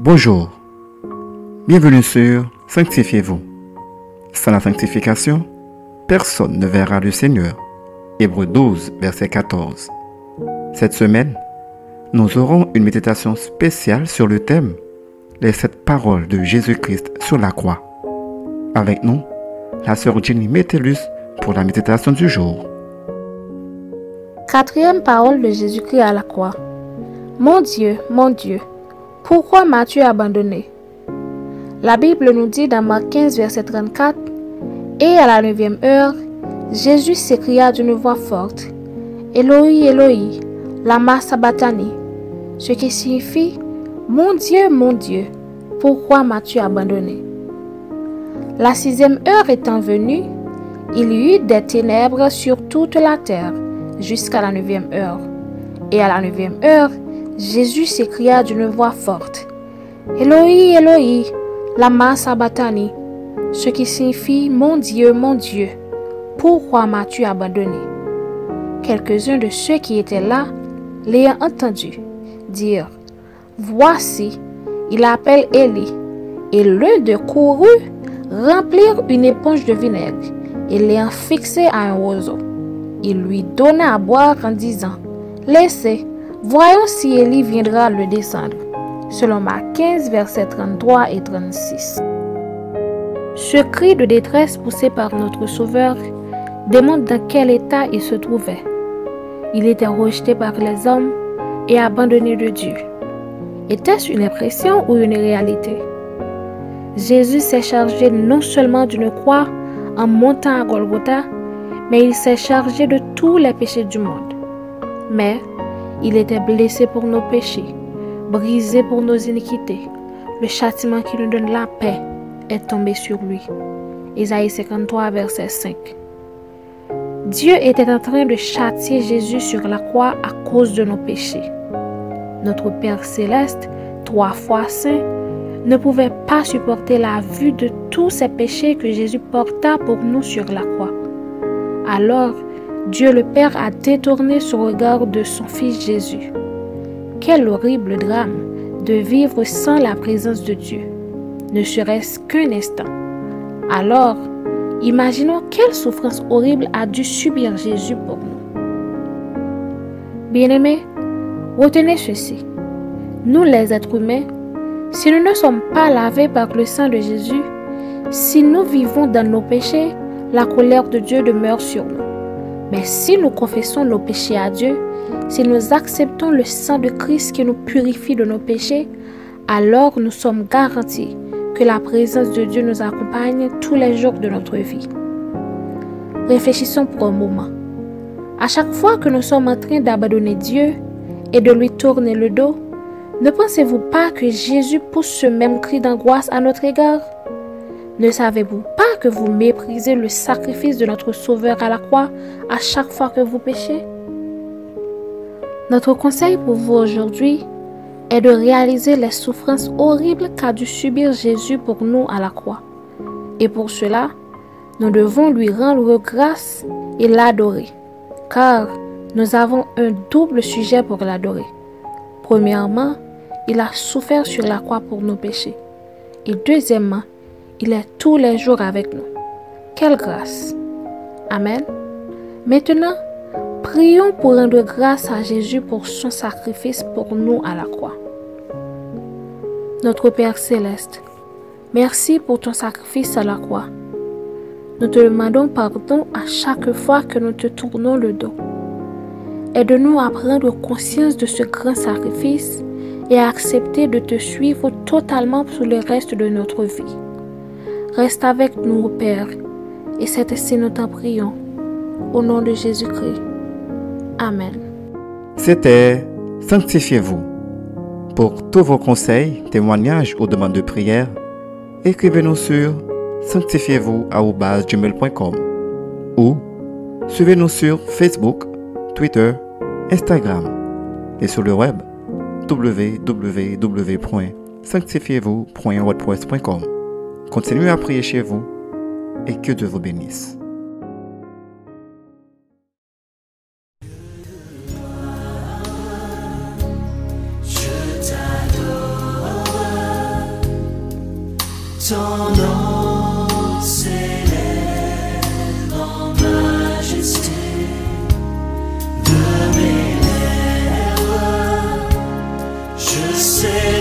Bonjour, bienvenue sur Sanctifiez-vous. Sans la sanctification, personne ne verra le Seigneur. Hébreu 12, verset 14. Cette semaine, nous aurons une méditation spéciale sur le thème Les sept paroles de Jésus-Christ sur la croix. Avec nous, la sœur Jenny Metellus pour la méditation du jour. Quatrième parole de Jésus-Christ à la croix. Mon Dieu, mon Dieu, pourquoi m'as-tu abandonné? La Bible nous dit dans Marc 15, verset 34, Et à la neuvième heure, Jésus s'écria d'une voix forte, Eloi, Eloi, lama sabachthani, ce qui signifie, Mon Dieu, mon Dieu, pourquoi m'as-tu abandonné La sixième heure étant venue, il y eut des ténèbres sur toute la terre jusqu'à la neuvième heure. Et à la neuvième heure, Jésus s'écria d'une voix forte, Eloi, Eloi, lama sabachthani, ce qui signifie Mon Dieu, mon Dieu, pourquoi m'as-tu abandonné? Quelques-uns de ceux qui étaient là l'ayant entendu dire, Voici, il appelle Élie. Et l'un de courut remplir une éponge de vinaigre et l'ayant fixé à un roseau. Il lui donna à boire en disant, Laissez, Voyons si Élie viendra le descendre. Selon Marc 15, versets 33 et 36. Ce cri de détresse poussé par notre Sauveur démontre dans quel état il se trouvait. Il était rejeté par les hommes et abandonné de Dieu. Était-ce une impression ou une réalité? Jésus s'est chargé non seulement d'une croix en montant à Golgotha, mais il s'est chargé de tous les péchés du monde. Mais il était blessé pour nos péchés, brisé pour nos iniquités. Le châtiment qui nous donne la paix est tombé sur lui. Isaïe 53, verset 5. Dieu était en train de châtier Jésus sur la croix à cause de nos péchés. Notre Père céleste, trois fois saint, ne pouvait pas supporter la vue de tous ces péchés que Jésus porta pour nous sur la croix. Alors, Dieu le Père a détourné son regard de son Fils Jésus. Quel horrible drame de vivre sans la présence de Dieu, ne serait-ce qu'un instant. Alors, imaginons quelle souffrance horrible a dû subir Jésus pour nous. Bien-aimés, retenez ceci. Nous les êtres humains, si nous ne sommes pas lavés par le sang de Jésus, si nous vivons dans nos péchés, la colère de Dieu demeure sur nous. Mais si nous confessons nos péchés à Dieu, si nous acceptons le sang de Christ qui nous purifie de nos péchés, alors nous sommes garantis que la présence de Dieu nous accompagne tous les jours de notre vie. Réfléchissons pour un moment. À chaque fois que nous sommes en train d'abandonner Dieu et de lui tourner le dos, ne pensez-vous pas que Jésus pousse ce même cri d'angoisse à notre égard? Ne savez-vous que vous méprisez le sacrifice de notre Sauveur à la croix à chaque fois que vous péchez? Notre conseil pour vous aujourd'hui est de réaliser les souffrances horribles qu'a dû subir Jésus pour nous à la croix. Et pour cela, nous devons lui rendre grâce et l'adorer, car nous avons un double sujet pour l'adorer. Premièrement, il a souffert sur la croix pour nos péchés. Et deuxièmement, il est tous les jours avec nous. Quelle grâce. Amen. Maintenant, prions pour rendre grâce à Jésus pour son sacrifice pour nous à la croix. Notre Père céleste, merci pour ton sacrifice à la croix. Nous te demandons pardon à chaque fois que nous te tournons le dos. Aide-nous à prendre conscience de ce grand sacrifice et à accepter de te suivre totalement pour le reste de notre vie. Reste avec nous, Père, et c'est ainsi nous t'en prions. Au nom de Jésus-Christ. Amen. C'était Sanctifiez-vous. Pour tous vos conseils, témoignages ou demandes de prière, écrivez-nous sur sanctifiez-vous@gmail.com ou suivez-nous sur Facebook, Twitter, Instagram et sur le web www.sanctifiez-vous.wordpress.com. Continuez à prier chez vous et que Dieu vous bénisse. ton nom s'élève en majesté de mes lèvres. Je sais